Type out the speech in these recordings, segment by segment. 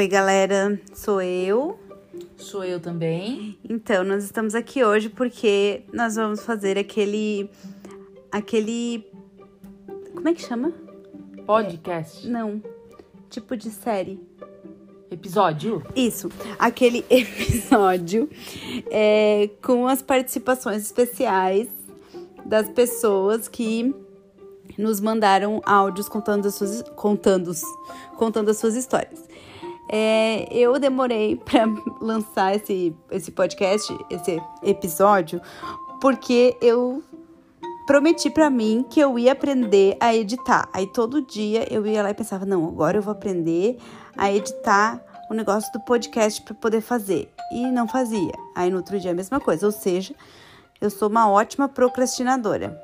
Oi, galera, sou eu. Sou eu também. Então, nós estamos aqui hoje porque nós vamos fazer aquele. aquele. Como é que chama? Podcast. Não. Tipo de série. Episódio. Isso, aquele episódio é, com as participações especiais das pessoas que nos mandaram áudios contando as suas, contando, contando as suas histórias. É, eu demorei para lançar esse, esse podcast, esse episódio, porque eu prometi para mim que eu ia aprender a editar. Aí todo dia eu ia lá e pensava: não, agora eu vou aprender a editar o negócio do podcast para poder fazer. E não fazia. Aí no outro dia a mesma coisa. Ou seja, eu sou uma ótima procrastinadora.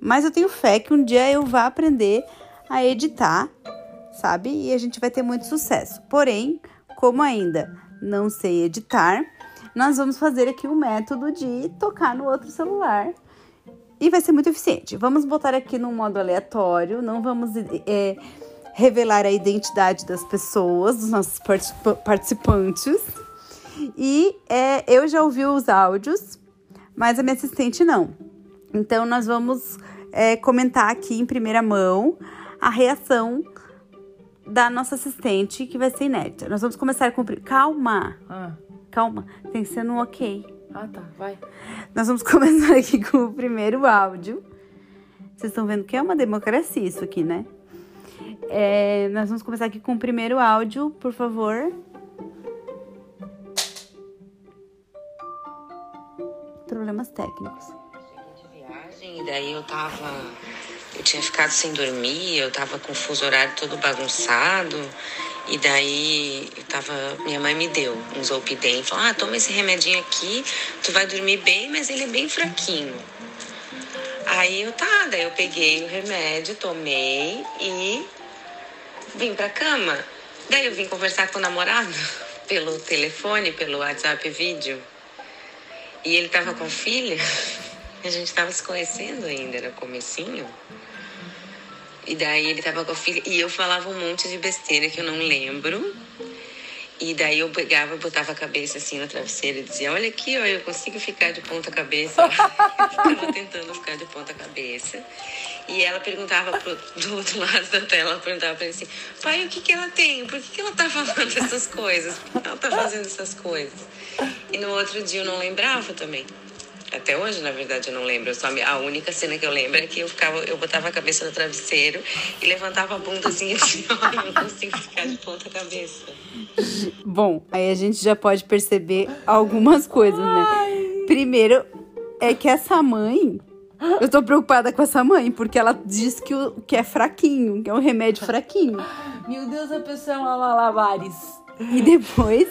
Mas eu tenho fé que um dia eu vá aprender a editar, sabe? E a gente vai ter muito sucesso. Porém, como ainda não sei editar, nós vamos fazer aqui um método de tocar no outro celular. E vai ser muito eficiente. Vamos botar aqui num modo aleatório, não vamos é, revelar a identidade das pessoas, dos nossos participantes. E é, eu já ouvi os áudios, mas a minha assistente não. Então, nós vamos é, comentar aqui em primeira mão a reação da nossa assistente, que vai ser inédita. Nós vamos começar com. Calma! Ah. Calma, tem que ser no ok. Ah, tá, vai. Nós vamos começar aqui com o primeiro áudio. Vocês estão vendo que é uma democracia isso aqui, né? É, nós vamos começar aqui com o primeiro áudio, por favor. Problemas técnicos. Cheguei de viagem e daí eu tava. Eu tinha ficado sem dormir, eu tava com o fuso horário todo bagunçado. E daí eu tava. Minha mãe me deu um Zolpidem falou: Ah, toma esse remedinho aqui, tu vai dormir bem, mas ele é bem fraquinho. Aí eu tá, daí eu peguei o remédio, tomei e vim pra cama. Daí eu vim conversar com o namorado pelo telefone, pelo WhatsApp vídeo. E ele tava com filha. A gente tava se conhecendo ainda, era comecinho. E daí ele tava com a filha. E eu falava um monte de besteira que eu não lembro. E daí eu pegava, botava a cabeça assim no travesseiro e dizia: Olha aqui, ó, eu consigo ficar de ponta cabeça. eu ficava tentando ficar de ponta cabeça. E ela perguntava pro, do outro lado da tela, ela perguntava pra ele assim: Pai, o que, que ela tem? Por que, que ela tá falando essas coisas? Por que ela tá fazendo essas coisas? E no outro dia eu não lembrava também. Até hoje, na verdade, eu não lembro. Só a única cena que eu lembro é que eu ficava, eu botava a cabeça no travesseiro e levantava a bunda assim, assim, ó, eu não consigo ficar de ponta cabeça. Bom, aí a gente já pode perceber algumas coisas, né? Primeiro, é que essa mãe. Eu tô preocupada com essa mãe, porque ela diz que, o, que é fraquinho, que é um remédio fraquinho. Meu Deus, a pessoa é uma malabares. E depois,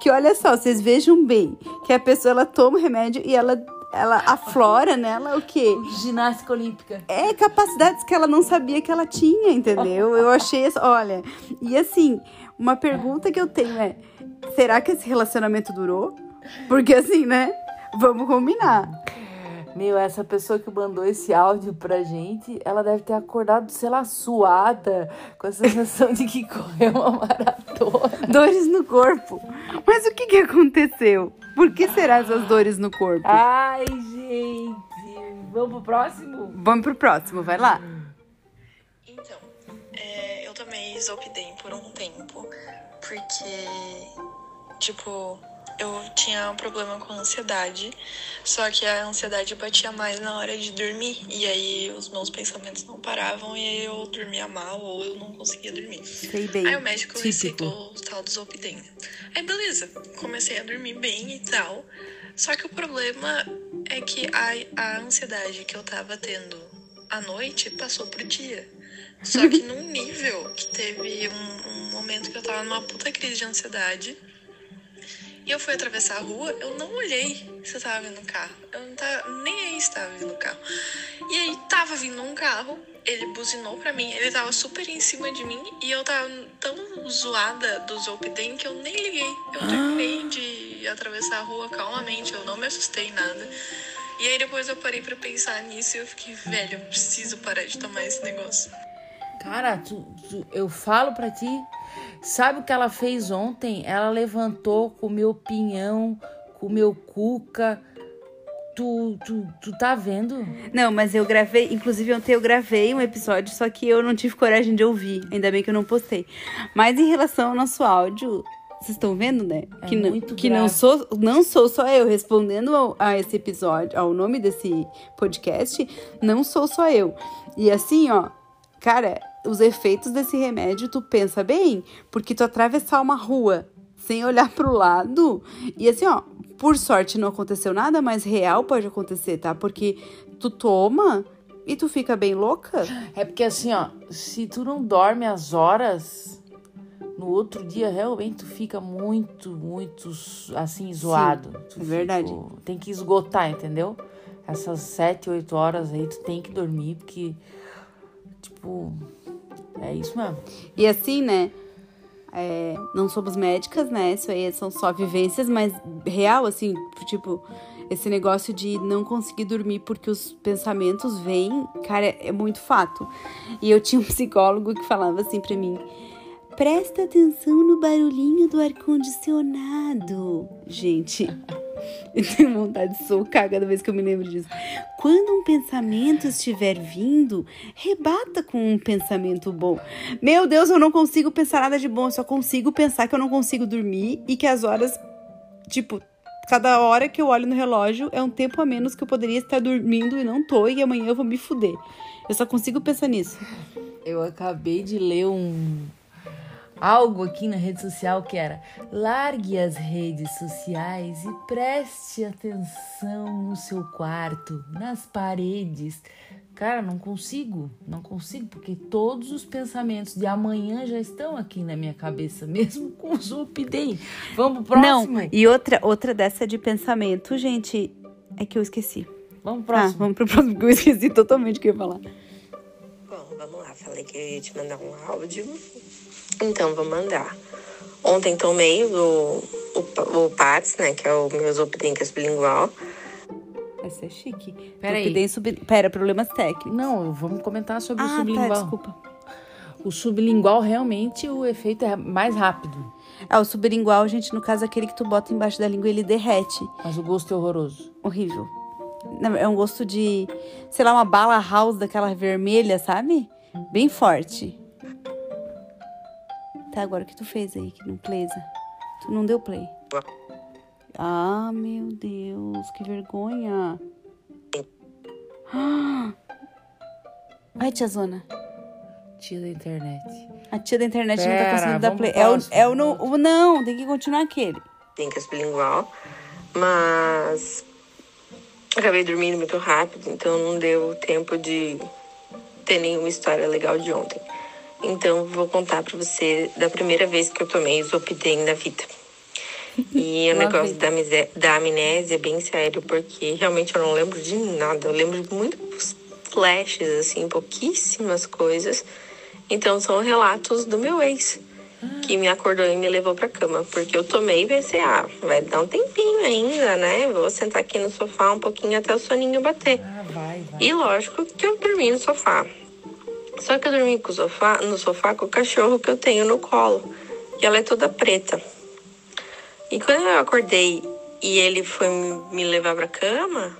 que olha só, vocês vejam bem, que a pessoa ela toma o remédio e ela ela aflora nela o quê? Ginástica olímpica. É capacidades que ela não sabia que ela tinha, entendeu? Eu achei, olha, e assim, uma pergunta que eu tenho é: será que esse relacionamento durou? Porque assim, né? Vamos combinar. Meu, essa pessoa que mandou esse áudio pra gente, ela deve ter acordado, sei lá, suada, com a sensação de que correu uma maratona. Dores no corpo. Mas o que que aconteceu? Por que será essas dores no corpo? Ai, gente. Vamos pro próximo? Vamos pro próximo, vai lá. Então, é, eu tomei Zolpidem por um tempo, porque, tipo, eu tinha um problema com ansiedade, só que a ansiedade batia mais na hora de dormir, e aí os meus pensamentos não paravam, e aí eu dormia mal ou eu não conseguia dormir. Sei bem. Aí o médico receitou o tal do Zolpidem. Aí beleza, comecei a dormir bem e tal, só que o problema é que a, a ansiedade que eu tava tendo à noite passou pro dia. Só que num nível que teve um, um momento que eu tava numa puta crise de ansiedade. E eu fui atravessar a rua, eu não olhei se eu tava vindo um carro. Eu não tava, nem aí se tava vindo um carro. E aí tava vindo um carro, ele buzinou pra mim, ele tava super em cima de mim e eu tava tão zoada do Zolpidem que eu nem liguei. Eu terminei de atravessar a rua calmamente, eu não me assustei nada. E aí depois eu parei pra pensar nisso e eu fiquei, velho, eu preciso parar de tomar esse negócio. Cara, tu- tu- eu falo pra ti. Sabe o que ela fez ontem? Ela levantou, comeu pinhão, comeu cuca. Tu, tu, tu tá vendo? Não, mas eu gravei, inclusive ontem eu gravei um episódio, só que eu não tive coragem de ouvir. Ainda bem que eu não postei. Mas em relação ao nosso áudio, vocês estão vendo, né? É que não, que não sou, não sou só eu respondendo ao- a esse episódio, ao nome desse podcast, não sou só eu. E assim, ó, cara, os efeitos desse remédio, tu pensa bem, porque tu atravessar uma rua sem olhar pro lado, e assim, ó, por sorte não aconteceu nada, mas real pode acontecer, tá? Porque tu toma e tu fica bem louca. É porque assim, ó, se tu não dorme as horas, no outro dia realmente tu fica muito, muito assim, zoado. Tu é verdade. fica- tem que esgotar, entendeu? Essas sete, oito horas aí tu tem que dormir, porque, tipo, é isso mesmo. E assim, né? é, não somos médicas, né? Isso aí são só vivências, mas real, assim, tipo, esse negócio de não conseguir dormir porque os pensamentos vêm, cara, é muito fato. E eu tinha um psicólogo que falava assim pra mim: presta atenção no barulhinho do ar-condicionado. Gente. Eu tenho vontade de socar cada vez que eu me lembro disso. Quando um pensamento estiver vindo, rebata com um pensamento bom. Meu Deus, eu não consigo pensar nada de bom, eu só consigo pensar que eu não consigo dormir e que as horas, tipo, cada hora que eu olho no relógio é um tempo a menos que eu poderia estar dormindo e não tô, e amanhã eu vou me fuder. Eu só consigo pensar nisso. Eu acabei de ler um algo aqui na rede social que era largue as redes sociais e preste atenção no seu quarto, nas paredes. Cara, não consigo, não consigo, porque todos os pensamentos de amanhã já estão aqui na minha cabeça, mesmo com o Zolpidem. Vamos pro próximo? Não, e outra, outra dessa de pensamento, gente, é que eu esqueci. Vamos pro Tá, próximo. vamos pro próximo, porque eu esqueci totalmente o que eu ia falar. Bom, vamos lá. Falei que eu ia te mandar um áudio. Então, vou mandar. Ontem tomei o, o, o PATS, né? Que é o meu Zolpidem sublingual. Essa é chique. Peraí. Sub... Pera, problemas técnicos. Não, vamos comentar sobre o Ah, sublingual. tá, desculpa. O sublingual realmente o efeito é mais rápido, Ah, o sublingual, gente, no caso, aquele que tu bota embaixo da língua, ele derrete. mas o gosto é horroroso. Horrível. É um gosto de, sei lá, uma bala house daquela vermelha, sabe? Bem forte. Tá, agora o que tu fez aí, que não playsa? Tu não deu play. Ah, meu Deus, que vergonha. Ah. Vai, tia Zona. Tia da internet. A tia da internet não tá Pera, conseguindo dar play. É o, é o, no, o não, tem que continuar aquele. Tem sublingual. Mas acabei dormindo muito rápido, então não deu tempo de ter nenhuma história legal de ontem. Então vou contar pra você da primeira vez que eu tomei Zolpidem na vida. E o negócio da, da amnésia é bem sério, porque realmente eu não lembro de nada. Eu lembro de muitos flashes, assim, pouquíssimas coisas. Então são relatos do meu ex, que me acordou e me levou pra cama. Porque eu tomei e pensei, ah, vai dar um tempinho ainda, né? Vou sentar aqui no sofá um pouquinho até o soninho bater. Ah, vai, vai. E lógico que eu dormi no sofá. Só que eu dormi com o sofá, no sofá com o cachorro que eu tenho no colo. E ela é toda preta. E quando eu acordei e ele foi me levar pra cama,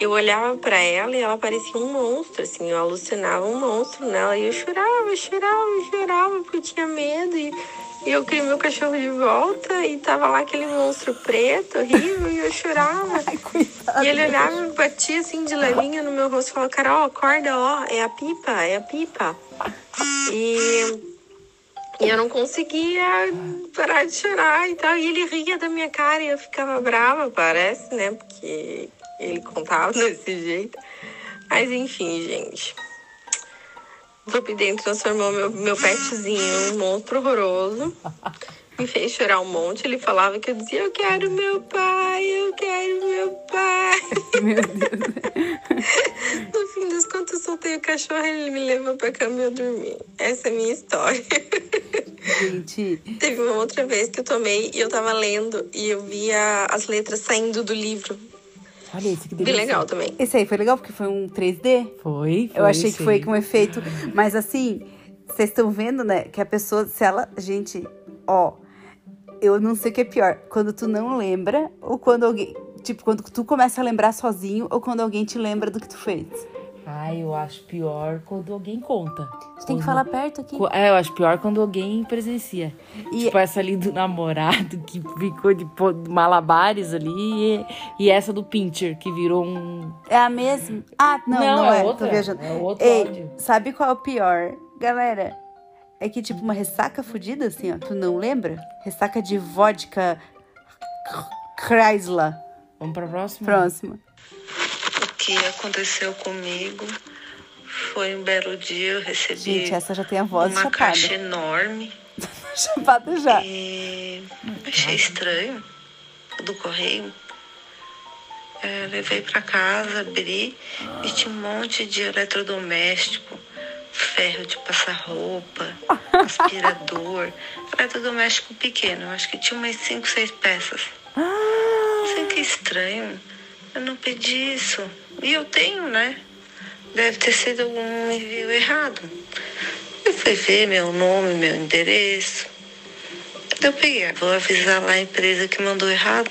eu olhava pra ela e ela parecia um monstro, assim, eu alucinava um monstro nela. E eu chorava, chorava, chorava, porque eu tinha medo. E, e eu queria meu cachorro de volta e tava lá aquele monstro preto, horrível, e eu chorava. E ele olhava e batia assim de levinha no meu rosto e falava, Carol, acorda, ó, é a pipa, é a pipa. E, e eu não conseguia parar de chorar e tal. E ele ria da minha cara e eu ficava brava, parece, né? Porque ele contava desse jeito. Mas enfim, gente. Zolpidem transformou meu, meu petzinho em um monstro horroroso. Me fez chorar um monte. Ele falava que eu dizia, eu quero meu pai, eu quero meu pai. Meu Deus. No fim das contas, eu soltei o cachorro e ele me levou pra cama e eu dormi. Essa é a minha história. Gente, Teve uma outra vez que eu tomei e eu tava lendo e eu via as letras saindo do livro. Olha isso, que delícia. legal também. esse aí foi legal porque foi um 3D. Foi, foi. Eu achei que foi sim. com efeito. Mas assim, vocês estão vendo, né? Que a pessoa, se ela. Gente, ó. Eu não sei o que é pior. Quando tu não lembra ou quando alguém. Tipo, quando tu começa a lembrar sozinho ou quando alguém te lembra do que tu fez. Ai, eu acho pior quando alguém conta. Você tem que falar perto aqui. É, eu acho pior quando alguém presencia. E- Tipo essa ali do namorado que ficou de malabares ali e, essa do pincher que virou um. É a mesma? Ah, não, não, Não, é é. outra. Tô viajando. É outro Ei, áudio. sabe qual é o pior? Galera, é que tipo uma ressaca fodida assim, ó. Tu não lembra? Ressaca de vodka Chrysler. Vamos pra próxima? Próxima. Que aconteceu comigo foi um belo dia, eu recebi Gente, essa já tem a voz uma chapada. caixa enorme Chapada já. e achei estranho do correio. É, levei pra casa, abri e tinha um monte de eletrodoméstico, ferro de passar roupa, aspirador, eletrodoméstico pequeno, acho que tinha umas 5, 6 peças. Sei que estranho. Eu não pedi isso. E eu tenho, né? Deve ter sido algum envio errado. Eu fui ver meu nome, meu endereço. Eu peguei, vou avisar lá a empresa que mandou errado.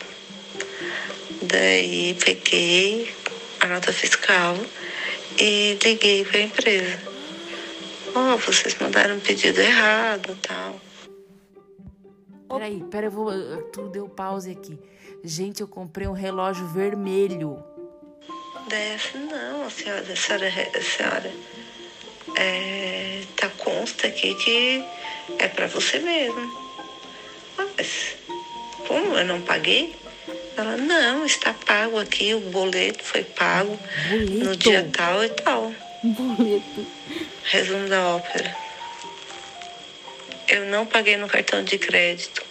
Daí peguei a nota fiscal e liguei para a empresa. Ó, vocês mandaram um pedido errado tal. Peraí, peraí, eu vou. Tu deu pause aqui. Gente, eu comprei um relógio vermelho. Assim, não, a senhora, a senhora, a senhora é, tá consta aqui que é para você mesmo. Ah, Mas como eu não paguei? Ela, não, está pago aqui, o boleto foi pago no Boleto? dia tal e tal. Boleto. Resumo da ópera. Eu não paguei no cartão de crédito.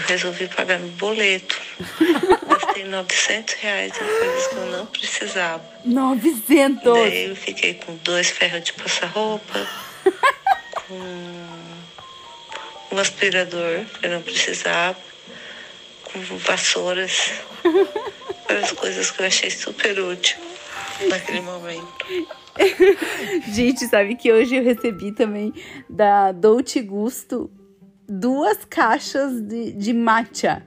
Eu resolvi pagar no boleto. Gastei 900 reais em coisas que eu não precisava. 900. Daí eu fiquei com dois ferros de passar roupa, com um aspirador que eu não precisava, com vassouras, várias coisas que eu achei super útil naquele momento. Gente, sabe que hoje eu recebi também da Dolce Gusto duas caixas de, de matcha.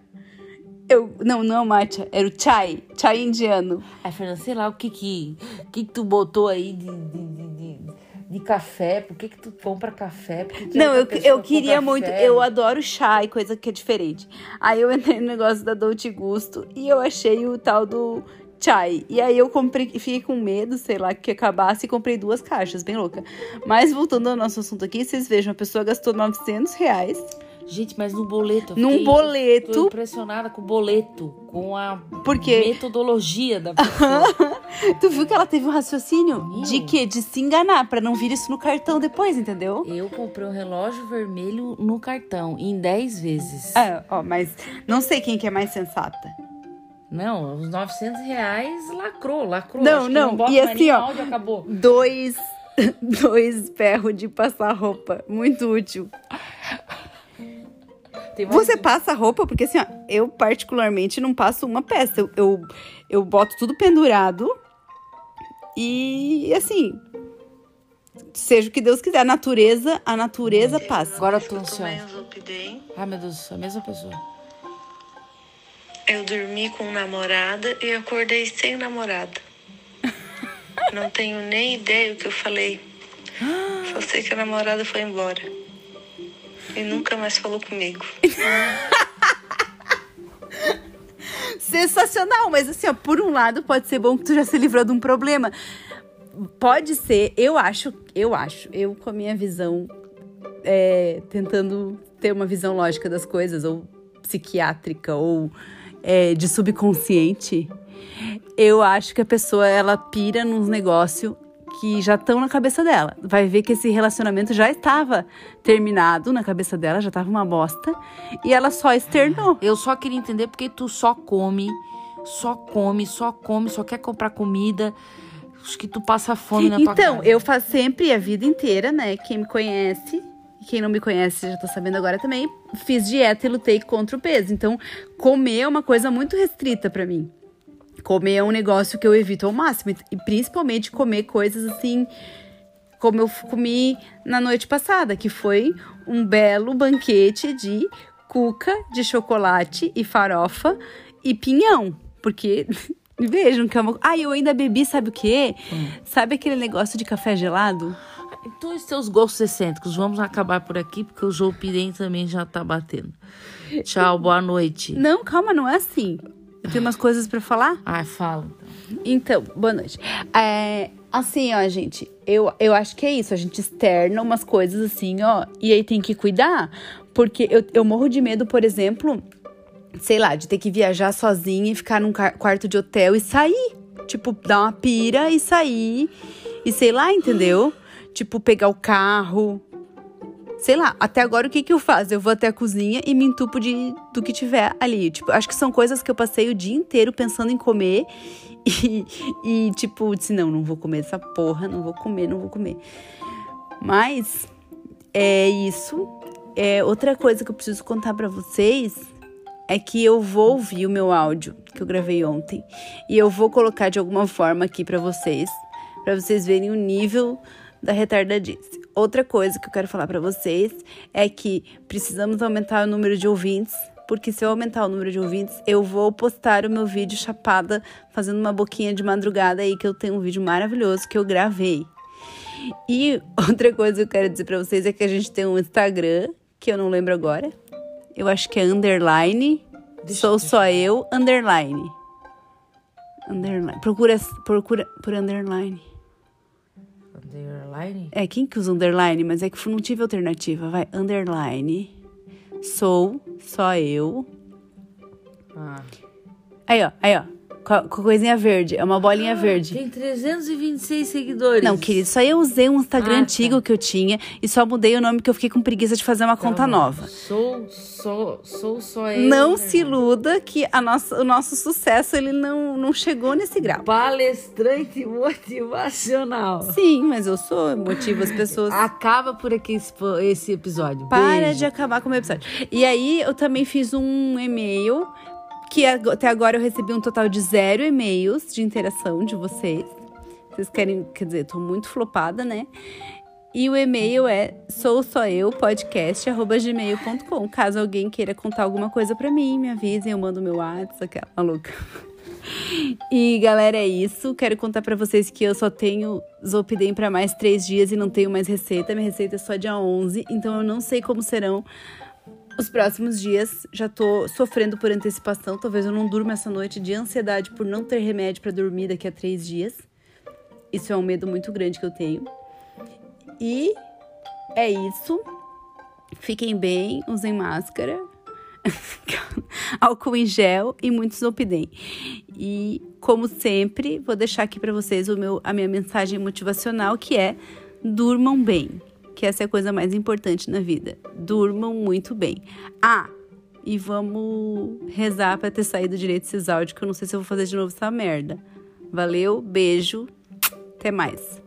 Eu, não, não é o matcha, era o chai, chai indiano. Ai, Fernanda, sei lá o que que, que, que tu botou aí de, de, de, de, café. Por que que tu compra café? Que Não, eu, eu queria muito, ferro? eu adoro chá e coisa que é diferente. Aí eu entrei no negócio da Dolce Gusto e eu achei o tal do chai. E aí eu comprei, fiquei com medo, sei lá, que acabasse e comprei duas caixas, bem louca. Mas voltando ao nosso assunto aqui, vocês vejam, a pessoa gastou 900 reais Gente, mas no boleto. num fiquei- boleto. Tô impressionada com o boleto, com a Por quê? metodologia da pessoa. Tu viu que ela teve um raciocínio Meu. de quê? De se enganar, pra não vir isso no cartão depois, entendeu? Eu comprei um relógio vermelho no cartão em 10 vezes. Ah, ó, mas não sei quem que é mais sensata. Não, os 900 reais lacrou, lacrou. Não, Acho que não, bota e assim, ó, áudio, acabou. Dois, dois ferros de passar roupa. Muito útil. Você passa roupa, porque assim, ó, eu particularmente não passo uma peça. Eu, eu, eu boto tudo pendurado e assim. Seja o que Deus quiser. A natureza, a natureza passa. Agora eu tô ansiosa. Ai, meu Deus, a mesma pessoa. Eu dormi com namorada e acordei sem namorada. Não tenho nem ideia o que eu falei. Só sei que a namorada foi embora. E nunca mais falou comigo. Sensacional, mas assim, ó, por um lado pode ser bom que tu já se livrou de um problema. Pode ser, eu acho, eu acho, eu com a minha visão, é, tentando ter uma visão lógica das coisas, ou psiquiátrica, ou é, de subconsciente, eu acho que a pessoa, ela pira nos negócios que já estão na cabeça dela. Vai ver que esse relacionamento já estava terminado na cabeça dela, já estava uma bosta, e ela só externou. Eu só queria entender porque tu só come, só come, só come, só quer comprar comida. Acho que tu passa fome na tua Então, casa. eu faço sempre a vida inteira, né? Quem me conhece, e quem não me conhece já tá sabendo agora também, fiz dieta e lutei contra o peso. Então, comer é uma coisa muito restrita pra mim. Comer é um negócio que eu evito ao máximo. E principalmente comer coisas assim. como eu comi na noite passada, que foi um belo banquete de cuca de chocolate e farofa e pinhão. Porque vejam que é uma. Ah, eu ainda bebi, sabe o quê? Hum. Sabe aquele negócio de café gelado? Então, os seus gostos excêntricos, vamos acabar por aqui, porque o João Pirem também já tá batendo. Tchau, boa noite. Não, calma, não é assim. Eu tenho umas coisas pra falar. Ai, fala. Então, boa noite. É, assim, ó, gente, eu, eu acho que é isso. A gente externa umas coisas assim, ó, e aí tem que cuidar. Porque eu, eu morro de medo, por exemplo, sei lá, de ter que viajar sozinha e ficar num quarto de hotel e sair. Tipo, dar uma pira e sair. E sei lá, entendeu? Tipo, pegar o carro. Sei lá, até agora o que que eu faço? Eu vou até a cozinha e me entupo de, do que tiver ali. Tipo, acho que são coisas que eu passei o dia inteiro pensando em comer. E, e tipo, disse, não, não vou comer essa porra, não vou comer, não vou comer. Mas é isso. É, outra coisa que eu preciso contar pra vocês é que eu vou ouvir o meu áudio que eu gravei ontem e eu vou colocar de alguma forma aqui pra vocês, pra vocês verem o nível da retardadice. Outra coisa que eu quero falar pra vocês é que precisamos aumentar o número de ouvintes, porque se eu aumentar o número de ouvintes, eu vou postar o meu vídeo chapada fazendo uma boquinha de madrugada aí que eu tenho um vídeo maravilhoso que eu gravei. E outra coisa que eu quero dizer pra vocês é que a gente tem um Instagram, que eu não lembro agora. Eu acho que é underline. sou só eu, underline. Underline. Procura, procura por underline. Underline? É, quem que usa underline? Mas é que não tive alternativa. Vai, underline. Sou só eu. Ah. Aí, ó, aí, ó. Com a, coisinha verde. É uma bolinha verde. Tem 326 seguidores. Não, querido, aí eu usei um Instagram Ah, tá. antigo que eu tinha e só mudei o nome porque eu fiquei com preguiça de fazer uma conta nova. Sou, sou, sou só eu. Não né? se iluda que a nossa, o nosso sucesso ele não, não chegou nesse grau. Palestrante motivacional. Sim, mas eu sou, motivo as pessoas. Acaba por aqui esse, esse episódio. Para Beijo. de acabar com o meu episódio. E aí, eu também fiz um e-mail, que até agora eu recebi um total de zero e-mails de interação de vocês. Vocês querem, quer dizer, tô muito flopada, né? E o e-mail é sou só eu podcast@gmail.com. Caso alguém queira contar alguma coisa pra mim, me avisem, eu mando meu WhatsApp, aquela maluca. E galera, é isso. Quero contar pra vocês que eu só tenho Zolpidem pra mais três dias e não tenho mais receita. Minha receita é só dia 11, então eu não sei como serão os próximos dias. Já tô sofrendo por antecipação. Talvez eu não durma essa noite de ansiedade por não ter remédio pra dormir daqui a três dias. Isso é um medo muito grande que eu tenho. E é isso. Fiquem bem, usem máscara, álcool em gel e muito Zolpidem. E como sempre, vou deixar aqui pra vocês o meu, a minha mensagem motivacional que é durmam bem, que essa é a coisa mais importante na vida. Durmam muito bem. Ah, e vamos rezar pra ter saído direito esses áudios, que eu não sei se eu vou fazer de novo essa merda. Valeu, beijo, até mais.